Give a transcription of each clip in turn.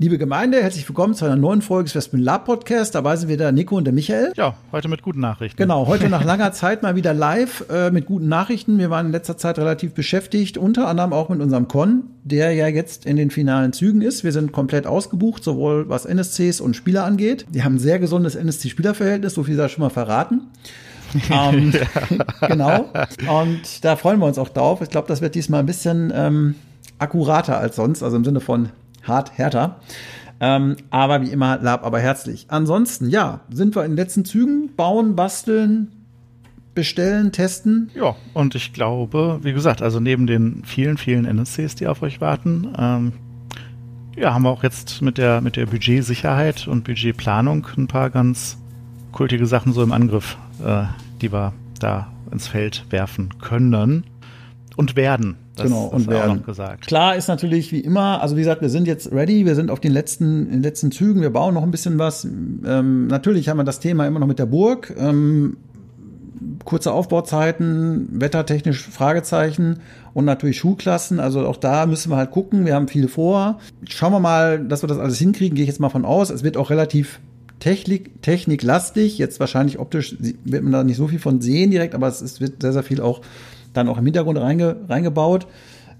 Liebe Gemeinde, herzlich willkommen zu einer neuen Folge des Westman Lab Podcast. Dabei sind wir der Nico und der Michael. Ja, heute mit guten Nachrichten. Genau, heute nach langer Zeit mal wieder live äh, mit guten Nachrichten. Wir waren in letzter Zeit relativ beschäftigt, unter anderem auch mit unserem Con, der ja jetzt in den finalen Zügen ist. Wir sind komplett ausgebucht, sowohl was NSCs und Spieler angeht. Wir haben ein sehr gesundes NSC-Spielerverhältnis, so viel sei schon mal verraten. ähm, genau. Und da freuen wir uns auch drauf. Ich glaube, das wird diesmal ein bisschen ähm, akkurater als sonst, also im Sinne von hart härter. Ähm, aber wie immer, lab aber herzlich. Ansonsten, ja, sind wir in den letzten Zügen. Bauen, basteln, bestellen, testen. Ja, und ich glaube, wie gesagt, also neben den vielen, vielen NSCs, die auf euch warten, ähm, ja, haben wir auch jetzt mit der, mit der Budgetsicherheit und Budgetplanung ein paar ganz kultige Sachen so im Angriff, äh, die wir da ins Feld werfen können und werden. Das, genau, und werden. gesagt. Klar ist natürlich wie immer, also wie gesagt, wir sind jetzt ready, wir sind auf den letzten, den letzten Zügen, wir bauen noch ein bisschen was. Ähm, natürlich haben wir das Thema immer noch mit der Burg. Ähm, kurze Aufbauzeiten, wettertechnisch Fragezeichen und natürlich Schulklassen. Also auch da müssen wir halt gucken. Wir haben viel vor. Schauen wir mal, dass wir das alles hinkriegen, gehe ich jetzt mal von aus. Es wird auch relativ Technik, techniklastig. Jetzt wahrscheinlich optisch wird man da nicht so viel von sehen direkt, aber es, es wird sehr, sehr viel auch dann auch im Hintergrund reinge, reingebaut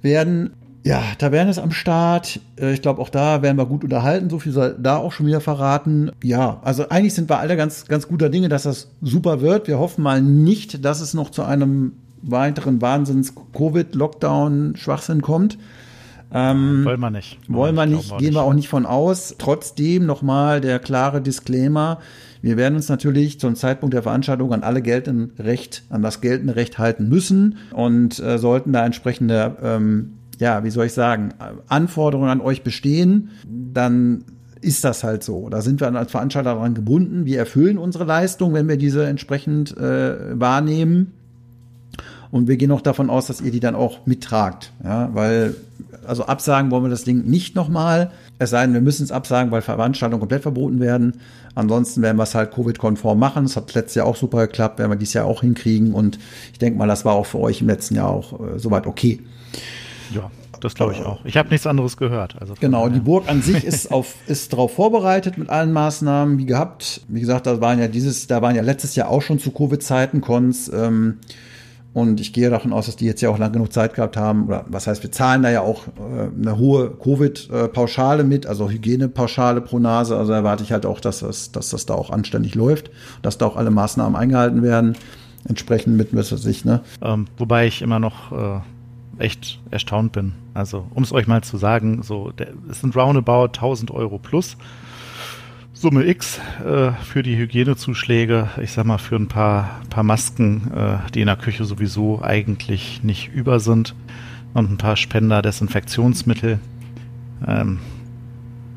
werden. Ja, Taverne ist am Start. Äh, ich glaube, auch da werden wir gut unterhalten. So viel soll da auch schon wieder verraten. Ja, also eigentlich sind wir alle ganz, ganz guter Dinge, dass das super wird. Wir hoffen mal nicht, dass es noch zu einem weiteren Wahnsinns-Covid-Lockdown-Schwachsinn kommt. Ähm, wollen wir nicht. Wollen wir nicht, gehen wir auch nicht von aus. Trotzdem nochmal der klare Disclaimer. Wir werden uns natürlich zum Zeitpunkt der Veranstaltung an alle geltenden Recht, an das geltende Recht halten müssen und äh, sollten da entsprechende, ähm, ja, wie soll ich sagen, Anforderungen an euch bestehen, dann ist das halt so. Da sind wir als Veranstalter daran gebunden. Wir erfüllen unsere Leistung, wenn wir diese entsprechend äh, wahrnehmen. Und wir gehen auch davon aus, dass ihr die dann auch mittragt. Ja, weil, also absagen wollen wir das Ding nicht nochmal. Es sei denn, wir müssen es absagen, weil Veranstaltungen komplett verboten werden. Ansonsten werden wir es halt Covid-konform machen. Das hat letztes Jahr auch super geklappt, werden wir dieses Jahr auch hinkriegen. Und ich denke mal, das war auch für euch im letzten Jahr auch äh, soweit okay. Ja, das glaube ich auch. Ich habe nichts anderes gehört. Also genau, daher. die Burg an sich ist auf ist darauf vorbereitet mit allen Maßnahmen wie gehabt. Wie gesagt, da waren ja dieses, da waren ja letztes Jahr auch schon zu Covid-Zeiten Cons. Ähm, und ich gehe davon aus, dass die jetzt ja auch lang genug Zeit gehabt haben. Oder was heißt, wir zahlen da ja auch äh, eine hohe Covid-Pauschale mit, also Hygienepauschale pro Nase. Also erwarte ich halt auch, dass das, dass das da auch anständig läuft, dass da auch alle Maßnahmen eingehalten werden. Entsprechend mit, was weiß ich, ne? Ähm, wobei ich immer noch äh, echt erstaunt bin. Also, um es euch mal zu sagen, so, es sind roundabout 1000 Euro plus. Summe X äh, für die Hygienezuschläge, ich sag mal für ein paar, paar Masken, äh, die in der Küche sowieso eigentlich nicht über sind und ein paar Spender Desinfektionsmittel. Ähm,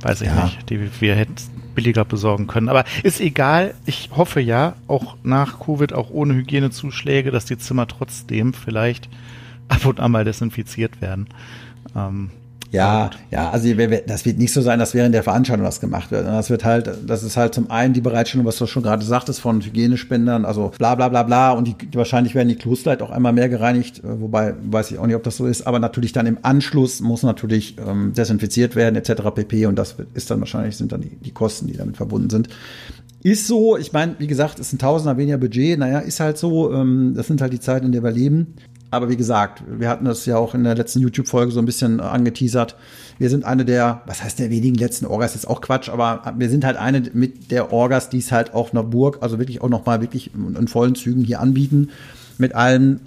weiß ich ja. nicht, die wir hätten billiger besorgen können. Aber ist egal. Ich hoffe ja, auch nach Covid, auch ohne Hygienezuschläge, dass die Zimmer trotzdem vielleicht ab und an mal desinfiziert werden. Ähm, ja, ja, also das wird nicht so sein, dass während der Veranstaltung das gemacht wird. Das wird halt, das ist halt zum einen die Bereitstellung, was du schon gerade sagtest, von Hygienespendern, also bla bla bla bla und die, wahrscheinlich werden die Kloster halt auch einmal mehr gereinigt, äh, wobei weiß ich auch nicht, ob das so ist, aber natürlich dann im Anschluss muss natürlich ähm, desinfiziert werden etc. pp. Und das ist dann wahrscheinlich, sind dann die, die Kosten, die damit verbunden sind. Ist so, ich meine, wie gesagt, ist ein Tausender weniger Budget, naja, ist halt so, ähm, das sind halt die Zeiten, in der wir leben. Aber wie gesagt, wir hatten das ja auch in der letzten YouTube-Folge so ein bisschen angeteasert. Wir sind eine der, was heißt der wenigen letzten Orgas, ist auch Quatsch, aber wir sind halt eine mit der Orgas, die es halt auch einer Burg, also wirklich auch nochmal wirklich in vollen Zügen hier anbieten, mit allen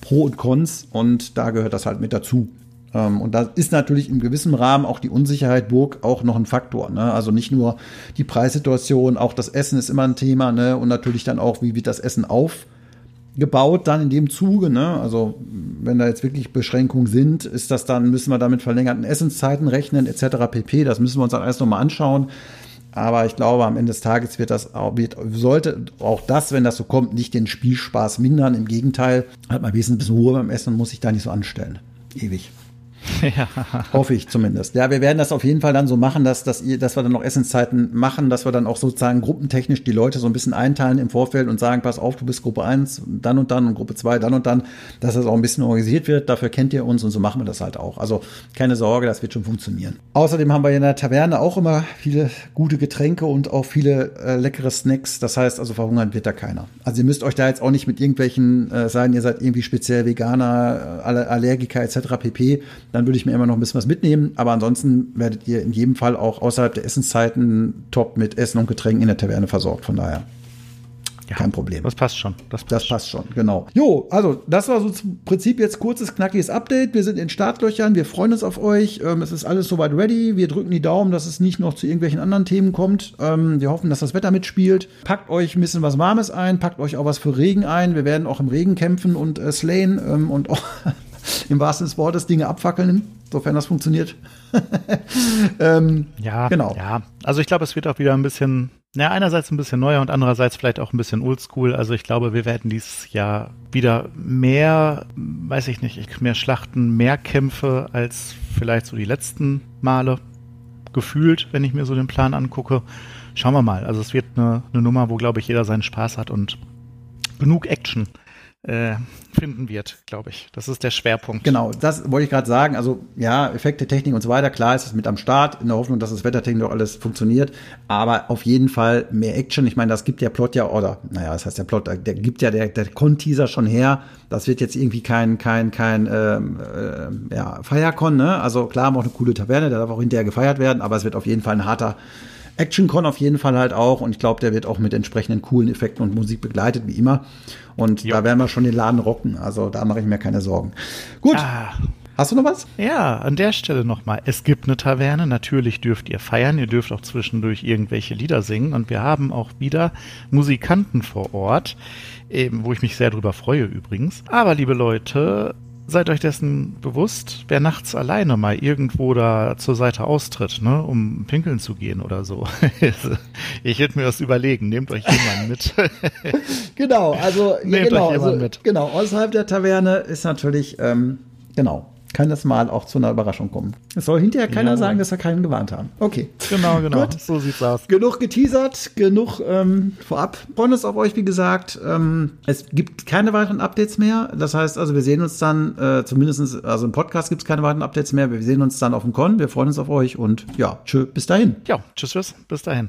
Pro und Cons und da gehört das halt mit dazu. Ähm, und da ist natürlich in gewissem Rahmen auch die Unsicherheit Burg auch noch ein Faktor. Ne? Also nicht nur die Preissituation, auch das Essen ist immer ein Thema ne? und natürlich dann auch, wie wird das Essen auf gebaut dann in dem Zuge. Ne? Also wenn da jetzt wirklich Beschränkungen sind, ist das dann, müssen wir damit verlängerten Essenszeiten rechnen etc. pp. Das müssen wir uns dann alles nochmal anschauen. Aber ich glaube, am Ende des Tages wird das wird, sollte auch das, wenn das so kommt, nicht den Spielspaß mindern. Im Gegenteil, hat man wesentlich ein bisschen Ruhe beim Essen und muss sich da nicht so anstellen. Ewig. Ja. Hoffe ich zumindest. Ja, wir werden das auf jeden Fall dann so machen, dass, dass, ihr, dass wir dann noch Essenszeiten machen, dass wir dann auch sozusagen gruppentechnisch die Leute so ein bisschen einteilen im Vorfeld und sagen, pass auf, du bist Gruppe 1, dann und dann und Gruppe 2, dann und dann, dass das auch ein bisschen organisiert wird. Dafür kennt ihr uns und so machen wir das halt auch. Also keine Sorge, das wird schon funktionieren. Außerdem haben wir in der Taverne auch immer viele gute Getränke und auch viele äh, leckere Snacks. Das heißt also, verhungern wird da keiner. Also ihr müsst euch da jetzt auch nicht mit irgendwelchen äh, sein, ihr seid irgendwie speziell Veganer, äh, Allergiker etc. pp dann würde ich mir immer noch ein bisschen was mitnehmen. Aber ansonsten werdet ihr in jedem Fall auch außerhalb der Essenszeiten top mit Essen und Getränken in der Taverne versorgt. Von daher. Ja, Kein Problem. Das passt schon. Das passt, das passt schon. schon, genau. Jo, also das war so zum Prinzip jetzt kurzes, knackiges Update. Wir sind in Startlöchern, wir freuen uns auf euch. Ähm, es ist alles soweit ready. Wir drücken die Daumen, dass es nicht noch zu irgendwelchen anderen Themen kommt. Ähm, wir hoffen, dass das Wetter mitspielt. Packt euch ein bisschen was Warmes ein, packt euch auch was für Regen ein. Wir werden auch im Regen kämpfen und äh, slayen ähm, und auch im wahrsten des Wortes Dinge abfackeln, sofern das funktioniert. ähm, ja, genau. Ja, also ich glaube, es wird auch wieder ein bisschen, ja, einerseits ein bisschen neuer und andererseits vielleicht auch ein bisschen oldschool. Also ich glaube, wir werden dieses Jahr wieder mehr, weiß ich nicht, mehr Schlachten, mehr Kämpfe als vielleicht so die letzten Male gefühlt, wenn ich mir so den Plan angucke. Schauen wir mal. Also es wird eine, eine Nummer, wo, glaube ich, jeder seinen Spaß hat und genug Action äh, finden wird, glaube ich. Das ist der Schwerpunkt. Genau, das wollte ich gerade sagen. Also ja, Effekte, Technik und so weiter, klar ist es mit am Start, in der Hoffnung, dass das Wettertechnik auch alles funktioniert. Aber auf jeden Fall mehr Action. Ich meine, das gibt der Plot ja, oder naja, das heißt der Plot, der gibt ja der, der Con-Teaser schon her. Das wird jetzt irgendwie kein, kein, kein ähm, äh, ja, Feiercon, ne? Also klar, haben wir auch eine coole Taverne, der darf auch hinterher gefeiert werden, aber es wird auf jeden Fall ein harter Action-Con auf jeden Fall halt auch und ich glaube, der wird auch mit entsprechenden coolen Effekten und Musik begleitet, wie immer. Und jo. da werden wir schon den Laden rocken. Also da mache ich mir keine Sorgen. Gut. Ah. Hast du noch was? Ja, an der Stelle nochmal. Es gibt eine Taverne. Natürlich dürft ihr feiern. Ihr dürft auch zwischendurch irgendwelche Lieder singen. Und wir haben auch wieder Musikanten vor Ort, eben, wo ich mich sehr drüber freue übrigens. Aber liebe Leute, seid euch dessen bewusst, wer nachts alleine mal irgendwo da zur Seite austritt, ne, um pinkeln zu gehen oder so. ich würde mir das überlegen, nehmt euch jemanden mit. genau, also nehmt genau, euch jemanden also, mit. Genau, außerhalb der Taverne ist natürlich, ähm, genau, kann das mal auch zu einer Überraschung kommen. Es soll hinterher keiner ja. sagen, dass wir keinen gewarnt haben. Okay. Genau, genau. Gut. So sieht's aus. Genug geteasert, genug ähm, vorab. Freuen uns auf euch, wie gesagt. Ähm, es gibt keine weiteren Updates mehr. Das heißt also, wir sehen uns dann, äh, zumindest, also im Podcast gibt es keine weiteren Updates mehr. Wir sehen uns dann auf dem Con. Wir freuen uns auf euch und ja, tschö, bis dahin. Ja, tschüss, tschüss, bis dahin.